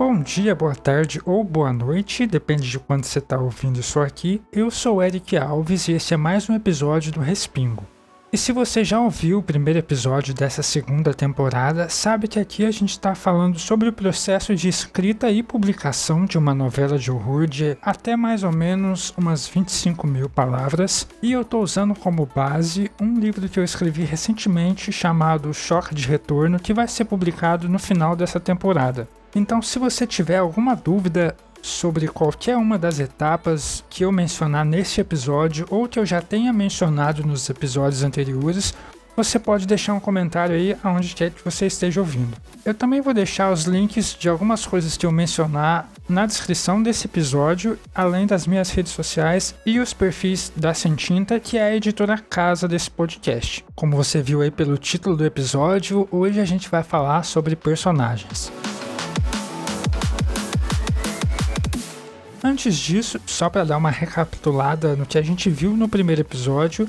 Bom dia, boa tarde ou boa noite, depende de quando você está ouvindo isso aqui. Eu sou Eric Alves e esse é mais um episódio do Respingo. E se você já ouviu o primeiro episódio dessa segunda temporada, sabe que aqui a gente está falando sobre o processo de escrita e publicação de uma novela de horror de até mais ou menos umas 25 mil palavras. E eu estou usando como base um livro que eu escrevi recentemente chamado Choque de Retorno, que vai ser publicado no final dessa temporada. Então, se você tiver alguma dúvida sobre qualquer uma das etapas que eu mencionar neste episódio ou que eu já tenha mencionado nos episódios anteriores, você pode deixar um comentário aí aonde quer que você esteja ouvindo. Eu também vou deixar os links de algumas coisas que eu mencionar na descrição desse episódio, além das minhas redes sociais e os perfis da Sentinta, que é a editora casa desse podcast. Como você viu aí pelo título do episódio, hoje a gente vai falar sobre personagens. Antes disso, só para dar uma recapitulada no que a gente viu no primeiro episódio,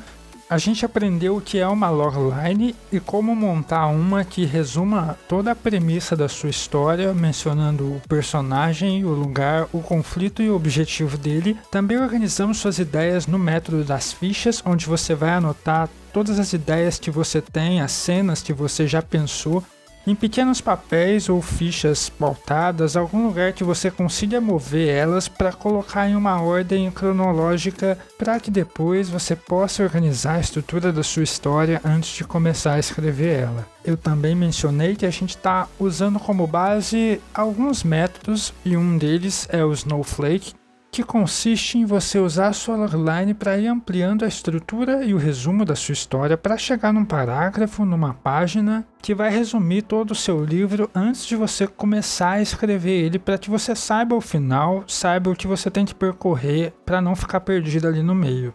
a gente aprendeu o que é uma logline e como montar uma que resuma toda a premissa da sua história, mencionando o personagem, o lugar, o conflito e o objetivo dele. Também organizamos suas ideias no método das fichas, onde você vai anotar todas as ideias que você tem, as cenas que você já pensou em pequenos papéis ou fichas pautadas, algum lugar que você consiga mover elas para colocar em uma ordem cronológica para que depois você possa organizar a estrutura da sua história antes de começar a escrever ela. Eu também mencionei que a gente está usando como base alguns métodos e um deles é o Snowflake, que consiste em você usar a sua logline para ir ampliando a estrutura e o resumo da sua história para chegar num parágrafo, numa página que vai resumir todo o seu livro antes de você começar a escrever ele para que você saiba o final, saiba o que você tem que percorrer para não ficar perdido ali no meio.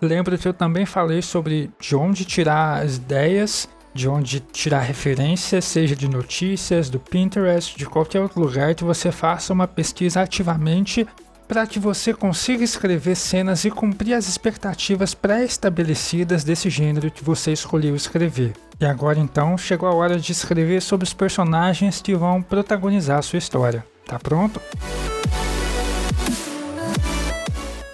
Lembra que eu também falei sobre de onde tirar as ideias, de onde tirar referências, seja de notícias, do Pinterest, de qualquer outro lugar que você faça uma pesquisa ativamente para que você consiga escrever cenas e cumprir as expectativas pré-estabelecidas desse gênero que você escolheu escrever. E agora então chegou a hora de escrever sobre os personagens que vão protagonizar a sua história. Tá pronto?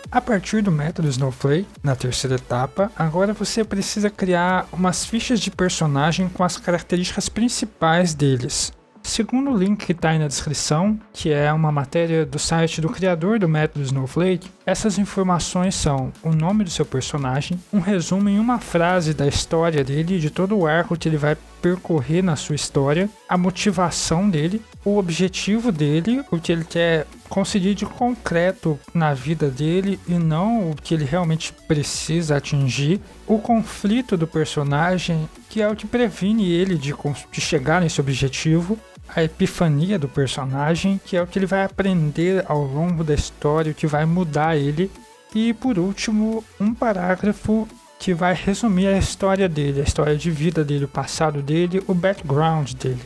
A partir do método Snowflake, na terceira etapa, agora você precisa criar umas fichas de personagem com as características principais deles. Segundo o link que está aí na descrição, que é uma matéria do site do criador do método Snowflake, essas informações são o nome do seu personagem, um resumo em uma frase da história dele, de todo o arco que ele vai percorrer na sua história, a motivação dele, o objetivo dele, o que ele quer conseguir de concreto na vida dele e não o que ele realmente precisa atingir, o conflito do personagem, que é o que previne ele de, de chegar nesse objetivo, a epifania do personagem, que é o que ele vai aprender ao longo da história, o que vai mudar ele, e por último, um parágrafo que vai resumir a história dele, a história de vida dele, o passado dele, o background dele.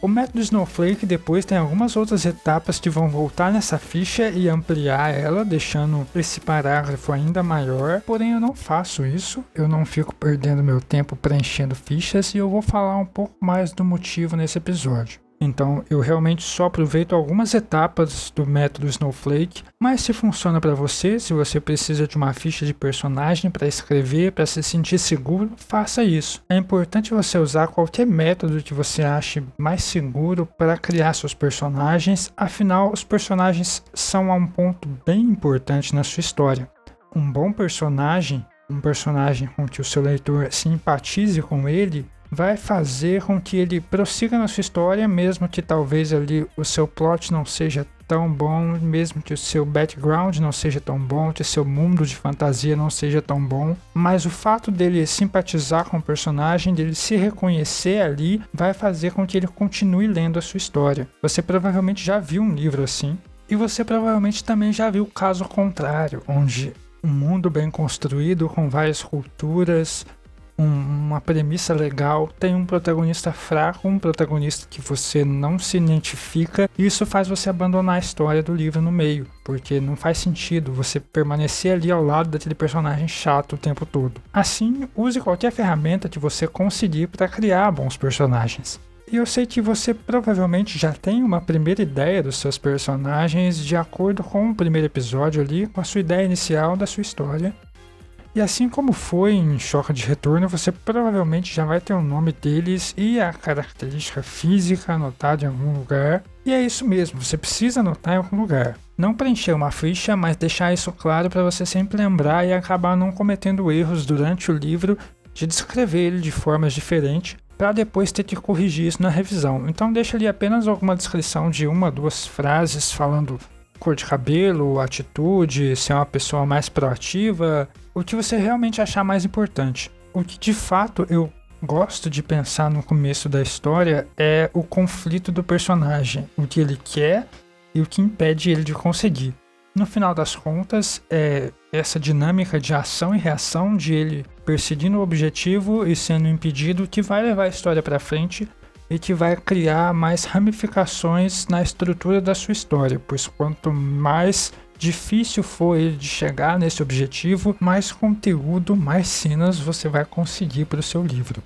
O método Snowflake depois tem algumas outras etapas que vão voltar nessa ficha e ampliar ela, deixando esse parágrafo ainda maior. Porém, eu não faço isso, eu não fico perdendo meu tempo preenchendo fichas e eu vou falar um pouco mais do motivo nesse episódio. Então eu realmente só aproveito algumas etapas do método Snowflake, mas se funciona para você, se você precisa de uma ficha de personagem para escrever, para se sentir seguro, faça isso. É importante você usar qualquer método que você ache mais seguro para criar seus personagens, afinal os personagens são um ponto bem importante na sua história. Um bom personagem, um personagem com que o seu leitor simpatize com ele, vai fazer com que ele prossiga na sua história, mesmo que talvez ali o seu plot não seja tão bom, mesmo que o seu background não seja tão bom, que o seu mundo de fantasia não seja tão bom, mas o fato dele simpatizar com o personagem, dele se reconhecer ali, vai fazer com que ele continue lendo a sua história. Você provavelmente já viu um livro assim, e você provavelmente também já viu o caso contrário, onde um mundo bem construído com várias culturas, um, uma premissa legal, tem um protagonista fraco, um protagonista que você não se identifica, e isso faz você abandonar a história do livro no meio, porque não faz sentido você permanecer ali ao lado daquele personagem chato o tempo todo. Assim, use qualquer ferramenta que você conseguir para criar bons personagens. E eu sei que você provavelmente já tem uma primeira ideia dos seus personagens de acordo com o primeiro episódio ali, com a sua ideia inicial da sua história. E assim como foi em Choque de Retorno, você provavelmente já vai ter o nome deles e a característica física anotada em algum lugar. E é isso mesmo, você precisa anotar em algum lugar. Não preencher uma ficha, mas deixar isso claro para você sempre lembrar e acabar não cometendo erros durante o livro de descrever ele de formas diferentes para depois ter que corrigir isso na revisão. Então deixa ali apenas alguma descrição de uma, duas frases falando cor de cabelo, atitude, ser uma pessoa mais proativa, o que você realmente achar mais importante. O que de fato eu gosto de pensar no começo da história é o conflito do personagem, o que ele quer e o que impede ele de conseguir. No final das contas, é essa dinâmica de ação e reação, de ele perseguindo o objetivo e sendo impedido, que vai levar a história para frente e que vai criar mais ramificações na estrutura da sua história, pois quanto mais difícil for ele de chegar nesse objetivo, mais conteúdo, mais cenas você vai conseguir para o seu livro.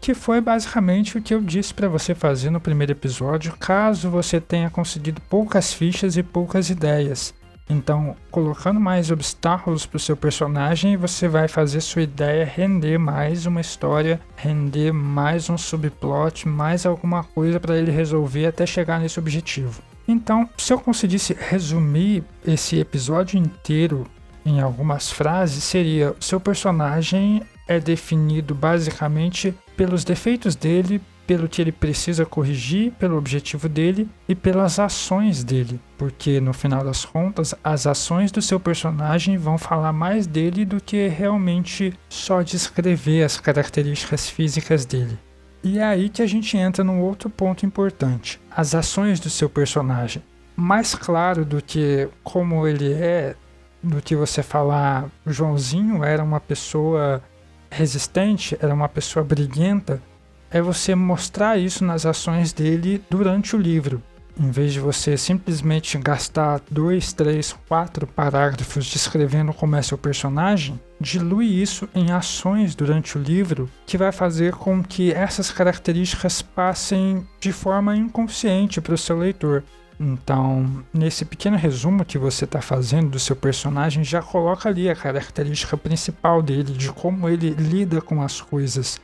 Que foi basicamente o que eu disse para você fazer no primeiro episódio, caso você tenha conseguido poucas fichas e poucas ideias. Então, colocando mais obstáculos para o seu personagem, você vai fazer sua ideia render mais uma história, render mais um subplot, mais alguma coisa para ele resolver até chegar nesse objetivo. Então, se eu conseguisse resumir esse episódio inteiro em algumas frases, seria: seu personagem é definido basicamente pelos defeitos dele, pelo que ele precisa corrigir, pelo objetivo dele e pelas ações dele, porque no final das contas, as ações do seu personagem vão falar mais dele do que realmente só descrever as características físicas dele. E é aí que a gente entra num outro ponto importante: as ações do seu personagem. Mais claro do que como ele é, do que você falar, Joãozinho era uma pessoa resistente, era uma pessoa briguenta, é você mostrar isso nas ações dele durante o livro. Em vez de você simplesmente gastar dois, três, quatro parágrafos descrevendo como é seu personagem, dilui isso em ações durante o livro que vai fazer com que essas características passem de forma inconsciente para o seu leitor. Então, nesse pequeno resumo que você está fazendo do seu personagem, já coloca ali a característica principal dele, de como ele lida com as coisas.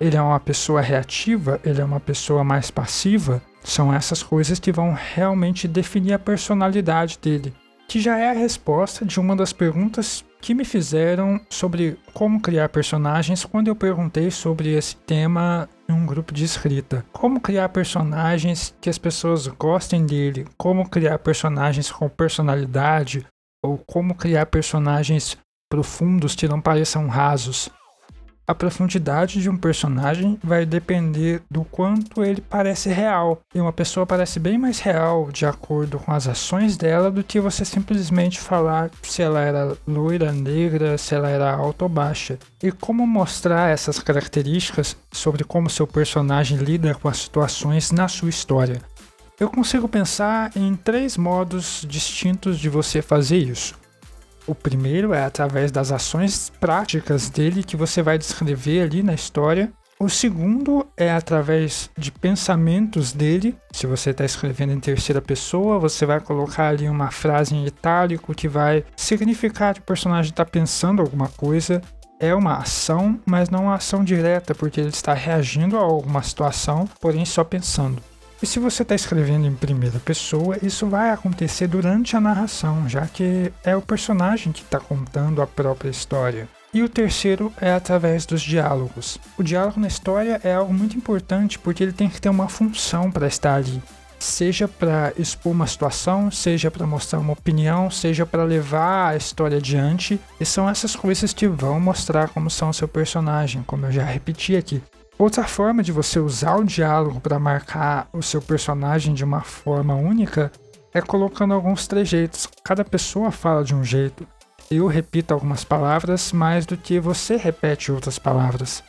Ele é uma pessoa reativa, ele é uma pessoa mais passiva, são essas coisas que vão realmente definir a personalidade dele, que já é a resposta de uma das perguntas que me fizeram sobre como criar personagens quando eu perguntei sobre esse tema em um grupo de escrita. Como criar personagens que as pessoas gostem dele, como criar personagens com personalidade, ou como criar personagens profundos que não pareçam rasos a profundidade de um personagem vai depender do quanto ele parece real. E uma pessoa parece bem mais real de acordo com as ações dela do que você simplesmente falar se ela era loira, negra, se ela era alta ou baixa. E como mostrar essas características sobre como seu personagem lida com as situações na sua história. Eu consigo pensar em três modos distintos de você fazer isso. O primeiro é através das ações práticas dele que você vai descrever ali na história. O segundo é através de pensamentos dele. Se você está escrevendo em terceira pessoa, você vai colocar ali uma frase em itálico que vai significar que o personagem está pensando alguma coisa. É uma ação, mas não uma ação direta, porque ele está reagindo a alguma situação, porém só pensando. E se você está escrevendo em primeira pessoa, isso vai acontecer durante a narração, já que é o personagem que está contando a própria história. E o terceiro é através dos diálogos. O diálogo na história é algo muito importante porque ele tem que ter uma função para estar ali. Seja para expor uma situação, seja para mostrar uma opinião, seja para levar a história adiante. E são essas coisas que vão mostrar como são o seu personagem, como eu já repeti aqui. Outra forma de você usar o diálogo para marcar o seu personagem de uma forma única é colocando alguns trejeitos. Cada pessoa fala de um jeito. Eu repito algumas palavras mais do que você repete outras palavras.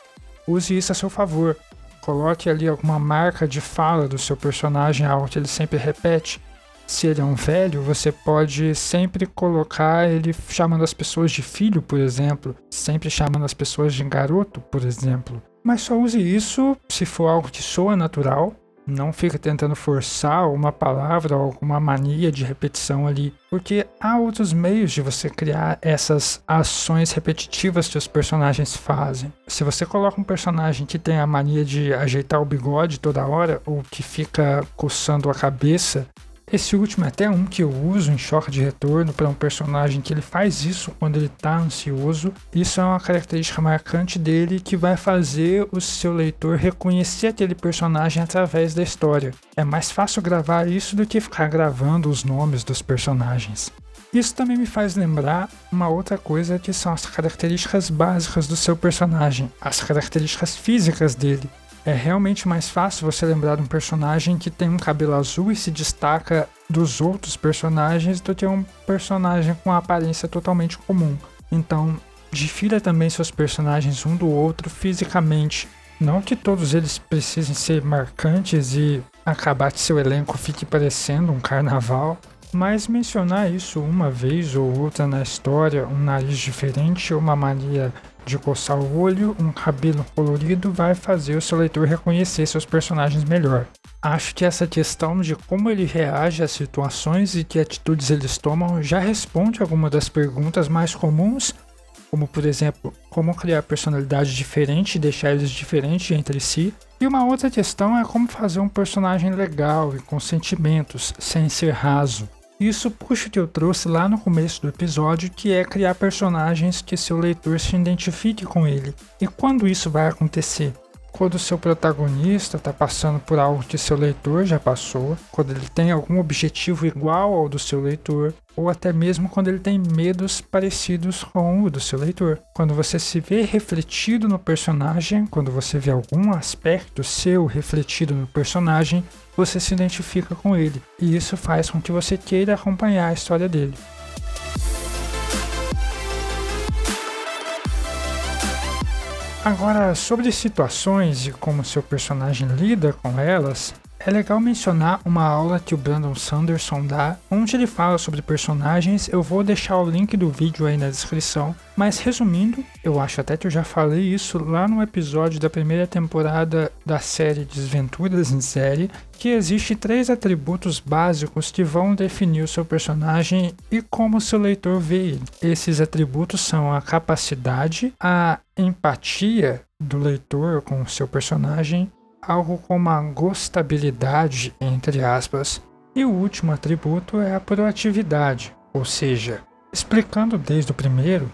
Use isso a seu favor. Coloque ali alguma marca de fala do seu personagem, algo que ele sempre repete. Se ele é um velho, você pode sempre colocar ele chamando as pessoas de filho, por exemplo, sempre chamando as pessoas de garoto, por exemplo. Mas só use isso se for algo que soa natural não fica tentando forçar uma palavra ou alguma mania de repetição ali, porque há outros meios de você criar essas ações repetitivas que os personagens fazem. Se você coloca um personagem que tem a mania de ajeitar o bigode toda hora ou que fica coçando a cabeça, esse último é até um que eu uso em Choque de Retorno para um personagem que ele faz isso quando ele está ansioso. Isso é uma característica marcante dele que vai fazer o seu leitor reconhecer aquele personagem através da história. É mais fácil gravar isso do que ficar gravando os nomes dos personagens. Isso também me faz lembrar uma outra coisa que são as características básicas do seu personagem, as características físicas dele. É realmente mais fácil você lembrar de um personagem que tem um cabelo azul e se destaca dos outros personagens do que um personagem com aparência totalmente comum. Então, difira também seus personagens um do outro fisicamente. Não que todos eles precisem ser marcantes e acabar que seu elenco fique parecendo um carnaval, mas mencionar isso uma vez ou outra na história, um nariz diferente, uma mania de coçar o olho, um cabelo colorido vai fazer o seu leitor reconhecer seus personagens melhor. Acho que essa questão de como ele reage às situações e que atitudes eles tomam já responde algumas das perguntas mais comuns, como por exemplo, como criar personalidade diferente e deixar eles diferentes entre si. E uma outra questão é como fazer um personagem legal e com sentimentos, sem ser raso. Isso puxa que eu trouxe lá no começo do episódio, que é criar personagens que seu leitor se identifique com ele. E quando isso vai acontecer? Quando o seu protagonista está passando por algo que seu leitor já passou, quando ele tem algum objetivo igual ao do seu leitor, ou até mesmo quando ele tem medos parecidos com o do seu leitor. Quando você se vê refletido no personagem, quando você vê algum aspecto seu refletido no personagem, você se identifica com ele, e isso faz com que você queira acompanhar a história dele. Agora, sobre situações e como seu personagem lida com elas, é legal mencionar uma aula que o Brandon Sanderson dá, onde ele fala sobre personagens. Eu vou deixar o link do vídeo aí na descrição. Mas resumindo, eu acho até que eu já falei isso lá no episódio da primeira temporada da série Desventuras em Série, que existe três atributos básicos que vão definir o seu personagem e como seu leitor vê ele. Esses atributos são a capacidade, a empatia do leitor com o seu personagem algo como a gostabilidade, entre aspas. E o último atributo é a proatividade, ou seja, explicando desde o primeiro,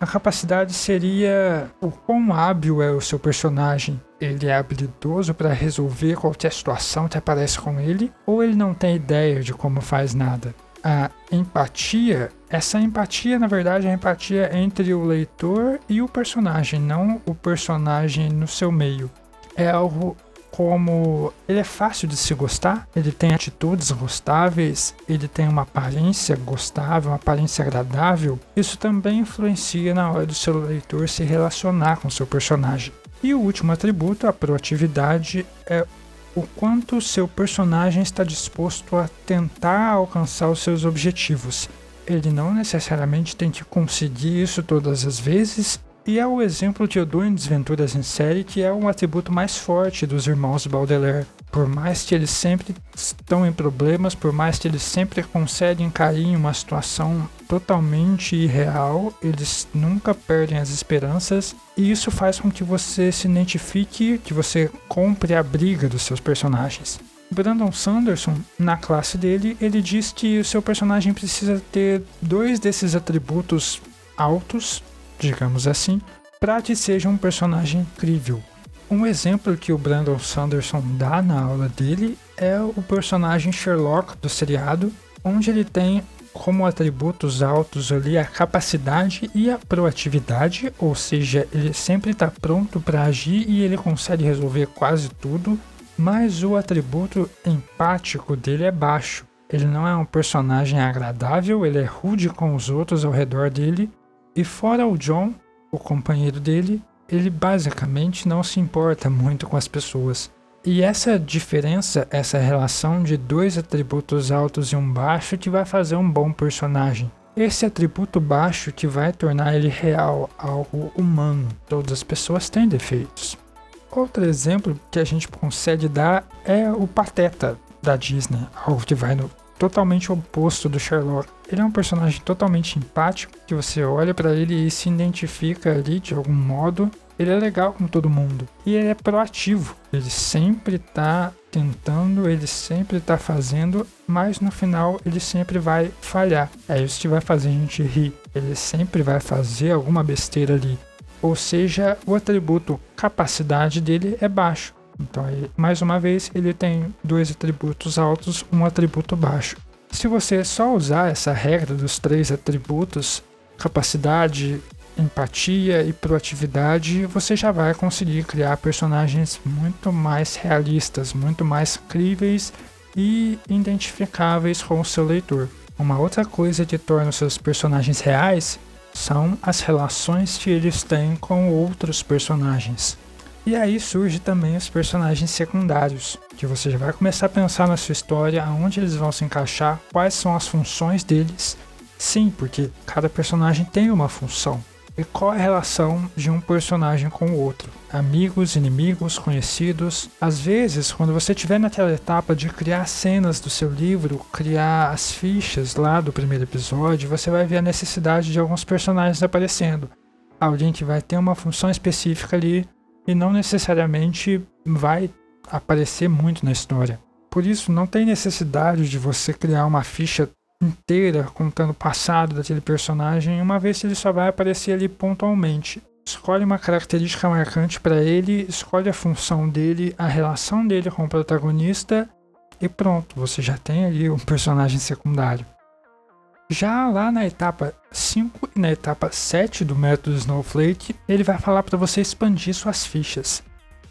a capacidade seria o quão hábil é o seu personagem. Ele é habilidoso para resolver qualquer situação que aparece com ele, ou ele não tem ideia de como faz nada. A empatia, essa empatia, na verdade, é a empatia entre o leitor e o personagem, não o personagem no seu meio é algo como ele é fácil de se gostar, ele tem atitudes gostáveis, ele tem uma aparência gostável, uma aparência agradável, isso também influencia na hora do seu leitor se relacionar com seu personagem. E o último atributo, a proatividade, é o quanto seu personagem está disposto a tentar alcançar os seus objetivos. Ele não necessariamente tem que conseguir isso todas as vezes, e é o exemplo eu dou em Desventuras em Série, que é um atributo mais forte dos irmãos Baudelaire. Por mais que eles sempre estão em problemas, por mais que eles sempre conseguem cair em uma situação totalmente irreal, eles nunca perdem as esperanças e isso faz com que você se identifique, que você compre a briga dos seus personagens. Brandon Sanderson, na classe dele, ele diz que o seu personagem precisa ter dois desses atributos altos digamos assim, para que seja um personagem incrível. Um exemplo que o Brandon Sanderson dá na aula dele é o personagem Sherlock do seriado, onde ele tem como atributos altos ali a capacidade e a proatividade, ou seja, ele sempre está pronto para agir e ele consegue resolver quase tudo, mas o atributo empático dele é baixo. Ele não é um personagem agradável, ele é rude com os outros ao redor dele e fora o John, o companheiro dele, ele basicamente não se importa muito com as pessoas. E essa diferença, essa relação de dois atributos altos e um baixo que vai fazer um bom personagem. Esse atributo baixo que vai tornar ele real, algo humano. Todas as pessoas têm defeitos. Outro exemplo que a gente consegue dar é o Pateta da Disney, algo que vai no totalmente oposto do Sherlock. Ele é um personagem totalmente empático, que você olha para ele e se identifica ali de algum modo. Ele é legal com todo mundo e ele é proativo. Ele sempre tá tentando, ele sempre tá fazendo, mas no final ele sempre vai falhar. É isso que vai fazer a gente rir. Ele sempre vai fazer alguma besteira ali. Ou seja, o atributo capacidade dele é baixo. Então, mais uma vez, ele tem dois atributos altos, um atributo baixo. Se você só usar essa regra dos três atributos, capacidade, empatia e proatividade, você já vai conseguir criar personagens muito mais realistas, muito mais críveis e identificáveis com o seu leitor. Uma outra coisa que torna os seus personagens reais são as relações que eles têm com outros personagens. E aí surge também os personagens secundários, que você já vai começar a pensar na sua história, aonde eles vão se encaixar, quais são as funções deles. Sim, porque cada personagem tem uma função. E qual a relação de um personagem com o outro? Amigos, inimigos, conhecidos. Às vezes, quando você estiver naquela etapa de criar cenas do seu livro, criar as fichas lá do primeiro episódio, você vai ver a necessidade de alguns personagens aparecendo. Alguém que vai ter uma função específica ali e não necessariamente vai aparecer muito na história. Por isso, não tem necessidade de você criar uma ficha inteira contando o passado daquele personagem, uma vez que ele só vai aparecer ali pontualmente. Escolhe uma característica marcante para ele, escolhe a função dele, a relação dele com o protagonista e pronto, você já tem ali um personagem secundário. Já lá na etapa 5 e na etapa 7 do método Snowflake, ele vai falar para você expandir suas fichas.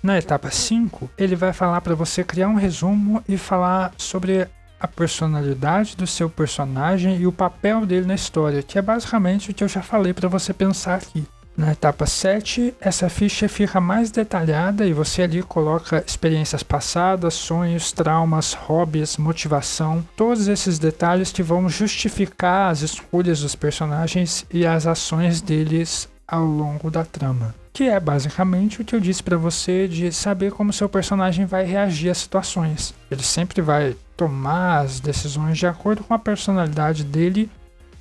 Na etapa 5, ele vai falar para você criar um resumo e falar sobre a personalidade do seu personagem e o papel dele na história, que é basicamente o que eu já falei para você pensar aqui. Na etapa 7, essa ficha fica mais detalhada e você ali coloca experiências passadas, sonhos, traumas, hobbies, motivação, todos esses detalhes que vão justificar as escolhas dos personagens e as ações deles ao longo da trama. Que é basicamente o que eu disse para você de saber como seu personagem vai reagir às situações. Ele sempre vai tomar as decisões de acordo com a personalidade dele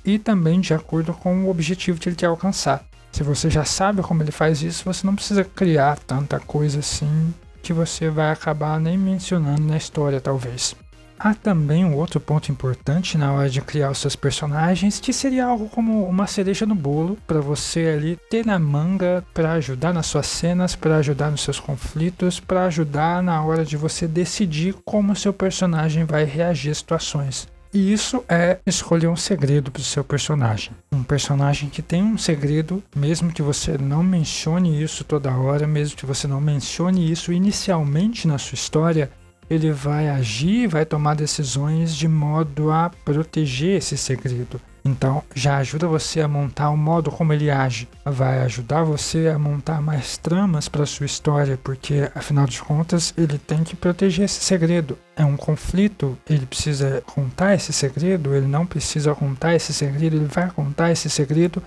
e também de acordo com o objetivo que ele quer alcançar. Se você já sabe como ele faz isso, você não precisa criar tanta coisa assim que você vai acabar nem mencionando na história, talvez. Há também um outro ponto importante na hora de criar os seus personagens, que seria algo como uma cereja no bolo para você ali ter na manga para ajudar nas suas cenas, para ajudar nos seus conflitos, para ajudar na hora de você decidir como seu personagem vai reagir às situações. E isso é escolher um segredo para o seu personagem. Um personagem que tem um segredo, mesmo que você não mencione isso toda hora, mesmo que você não mencione isso inicialmente na sua história, ele vai agir, vai tomar decisões de modo a proteger esse segredo. Então, já ajuda você a montar o modo como ele age. Vai ajudar você a montar mais tramas para sua história, porque afinal de contas, ele tem que proteger esse segredo. É um conflito, ele precisa contar esse segredo, ele não precisa contar esse segredo, ele vai contar esse segredo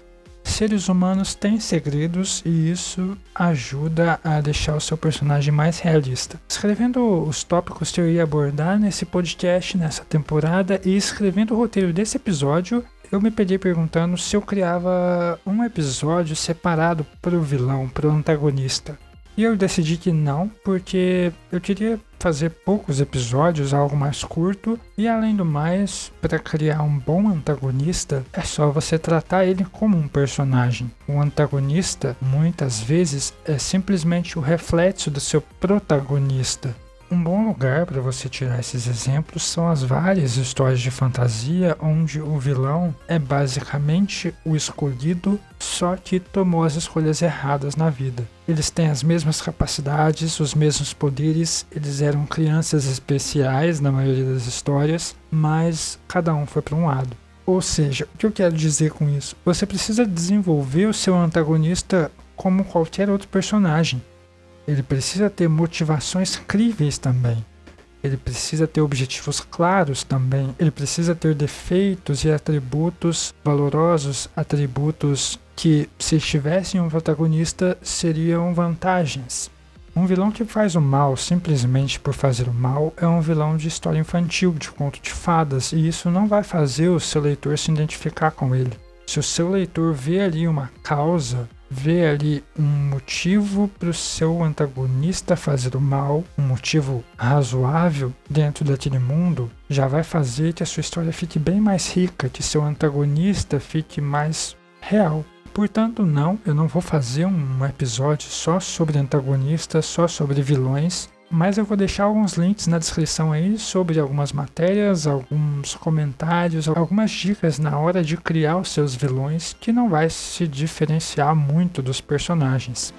seres humanos têm segredos e isso ajuda a deixar o seu personagem mais realista. Escrevendo os tópicos que eu ia abordar nesse podcast, nessa temporada, e escrevendo o roteiro desse episódio, eu me peguei perguntando se eu criava um episódio separado para o vilão, para o antagonista. E eu decidi que não, porque eu queria fazer poucos episódios, algo mais curto, e além do mais, para criar um bom antagonista, é só você tratar ele como um personagem. O antagonista, muitas vezes, é simplesmente o reflexo do seu protagonista. Um bom lugar para você tirar esses exemplos são as várias histórias de fantasia onde o vilão é basicamente o escolhido, só que tomou as escolhas erradas na vida. Eles têm as mesmas capacidades, os mesmos poderes, eles eram crianças especiais na maioria das histórias, mas cada um foi para um lado. Ou seja, o que eu quero dizer com isso? Você precisa desenvolver o seu antagonista como qualquer outro personagem. Ele precisa ter motivações críveis também. Ele precisa ter objetivos claros também. Ele precisa ter defeitos e atributos valorosos, atributos que, se estivessem um protagonista, seriam vantagens. Um vilão que faz o mal simplesmente por fazer o mal é um vilão de história infantil, de conto de fadas, e isso não vai fazer o seu leitor se identificar com ele. Se o seu leitor vê ali uma causa, vê ali um motivo para o seu antagonista fazer o mal, um motivo razoável dentro daquele mundo, já vai fazer que a sua história fique bem mais rica, que seu antagonista fique mais real. Portanto, não, eu não vou fazer um episódio só sobre antagonistas, só sobre vilões, mas eu vou deixar alguns links na descrição aí sobre algumas matérias, alguns comentários, algumas dicas na hora de criar os seus vilões que não vai se diferenciar muito dos personagens.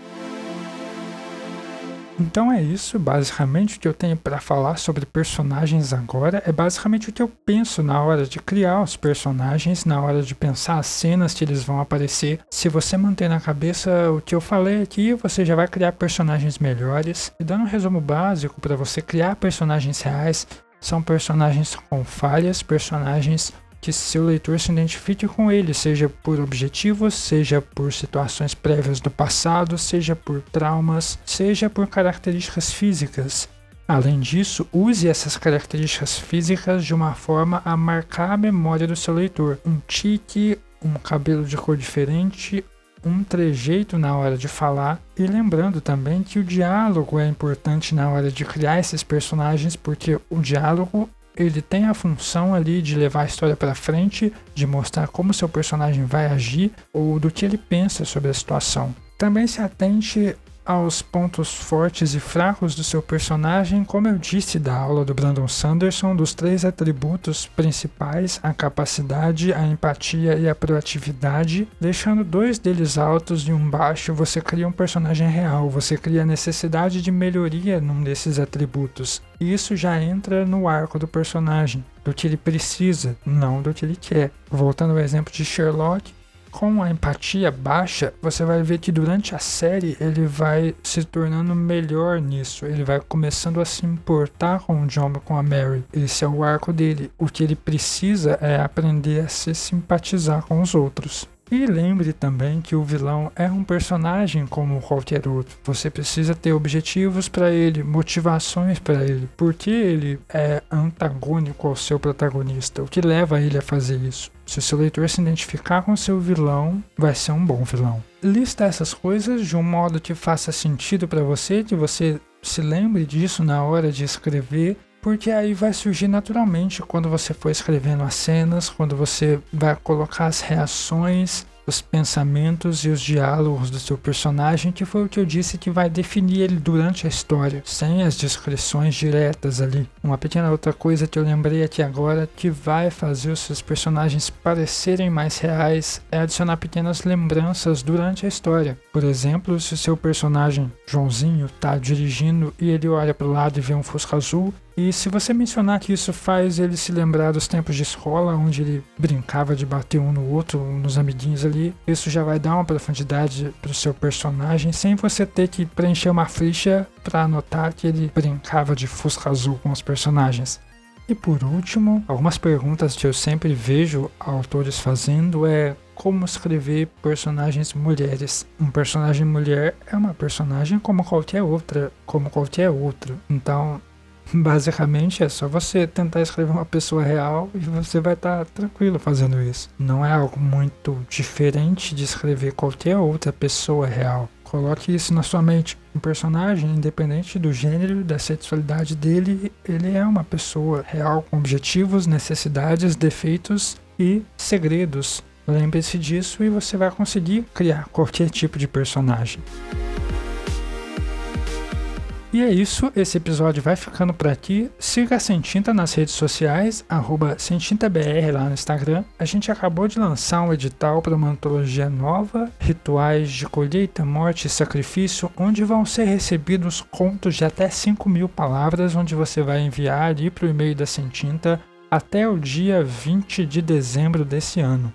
Então é isso, basicamente o que eu tenho para falar sobre personagens agora é basicamente o que eu penso na hora de criar os personagens, na hora de pensar as cenas que eles vão aparecer. Se você manter na cabeça o que eu falei aqui, você já vai criar personagens melhores. E dando um resumo básico para você criar personagens reais, são personagens com falhas, personagens que seu leitor se identifique com ele, seja por objetivos, seja por situações prévias do passado, seja por traumas, seja por características físicas. Além disso, use essas características físicas de uma forma a marcar a memória do seu leitor. Um tique, um cabelo de cor diferente, um trejeito na hora de falar e lembrando também que o diálogo é importante na hora de criar esses personagens porque o diálogo ele tem a função ali de levar a história para frente, de mostrar como seu personagem vai agir ou do que ele pensa sobre a situação. Também se atente aos pontos fortes e fracos do seu personagem, como eu disse da aula do Brandon Sanderson, dos três atributos principais, a capacidade, a empatia e a proatividade, deixando dois deles altos e um baixo, você cria um personagem real, você cria a necessidade de melhoria num desses atributos. E isso já entra no arco do personagem, do que ele precisa, não do que ele quer. Voltando ao exemplo de Sherlock, com a empatia baixa, você vai ver que durante a série ele vai se tornando melhor nisso. Ele vai começando a se importar com o John, com a Mary. Esse é o arco dele. O que ele precisa é aprender a se simpatizar com os outros. E lembre também que o vilão é um personagem como qualquer outro. Você precisa ter objetivos para ele, motivações para ele. Porque ele é antagônico ao seu protagonista? O que leva ele a fazer isso? Se o seu leitor se identificar com seu vilão, vai ser um bom vilão. Lista essas coisas de um modo que faça sentido para você, que você se lembre disso na hora de escrever porque aí vai surgir naturalmente quando você for escrevendo as cenas, quando você vai colocar as reações os pensamentos e os diálogos do seu personagem, que foi o que eu disse que vai definir ele durante a história, sem as descrições diretas ali. Uma pequena outra coisa que eu lembrei aqui agora que vai fazer os seus personagens parecerem mais reais é adicionar pequenas lembranças durante a história. Por exemplo, se o seu personagem, Joãozinho, está dirigindo e ele olha para o lado e vê um Fusca azul, e se você mencionar que isso faz ele se lembrar dos tempos de escola, onde ele brincava de bater um no outro, nos amiguinhos ali, isso já vai dar uma profundidade pro seu personagem, sem você ter que preencher uma ficha para anotar que ele brincava de fusca azul com os personagens. E por último, algumas perguntas que eu sempre vejo autores fazendo é como escrever personagens mulheres. Um personagem mulher é uma personagem como qualquer outra, como qualquer outro. Então, Basicamente é só você tentar escrever uma pessoa real e você vai estar tá tranquilo fazendo isso. Não é algo muito diferente de escrever qualquer outra pessoa real. Coloque isso na sua mente. Um personagem, independente do gênero, da sexualidade dele, ele é uma pessoa real com objetivos, necessidades, defeitos e segredos. Lembre-se disso e você vai conseguir criar qualquer tipo de personagem. E é isso, esse episódio vai ficando por aqui. Siga a Sentinta nas redes sociais, arroba SentintaBR lá no Instagram. A gente acabou de lançar um edital para uma antologia nova, Rituais de Colheita, Morte e Sacrifício, onde vão ser recebidos contos de até 5 mil palavras, onde você vai enviar ali para o e-mail da Sentinta até o dia 20 de dezembro desse ano.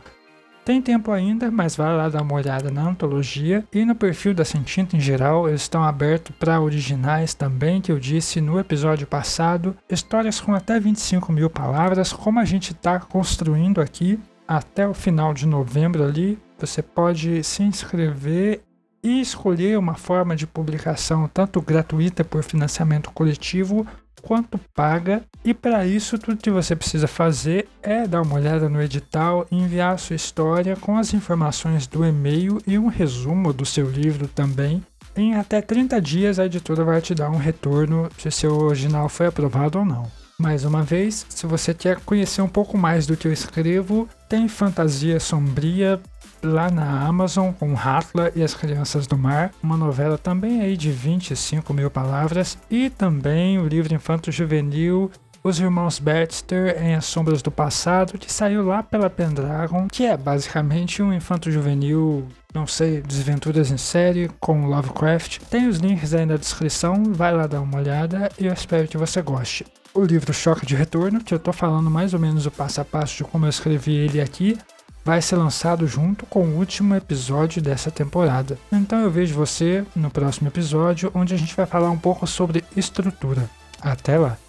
Tem tempo ainda, mas vai lá dar uma olhada na antologia e no perfil da Sentinta em geral. Eles estão abertos para originais também, que eu disse no episódio passado. Histórias com até 25 mil palavras, como a gente está construindo aqui até o final de novembro ali. Você pode se inscrever e escolher uma forma de publicação tanto gratuita por financiamento coletivo quanto paga. E para isso, tudo que você precisa fazer é dar uma olhada no edital enviar a sua história com as informações do e-mail e um resumo do seu livro também. Em até 30 dias, a editora vai te dar um retorno se seu original foi aprovado ou não. Mais uma vez, se você quer conhecer um pouco mais do que eu escrevo, tem fantasia sombria, lá na Amazon com Ratla e as Crianças do Mar, uma novela também aí de 25 mil palavras, e também o livro infanto-juvenil Os Irmãos Baxter em As Sombras do Passado, que saiu lá pela Pendragon, que é basicamente um infanto-juvenil, não sei, desventuras em série com Lovecraft. Tem os links aí na descrição, vai lá dar uma olhada e eu espero que você goste. O livro Choque de Retorno, que eu tô falando mais ou menos o passo a passo de como eu escrevi ele aqui, vai ser lançado junto com o último episódio dessa temporada. Então eu vejo você no próximo episódio, onde a gente vai falar um pouco sobre estrutura. Até lá!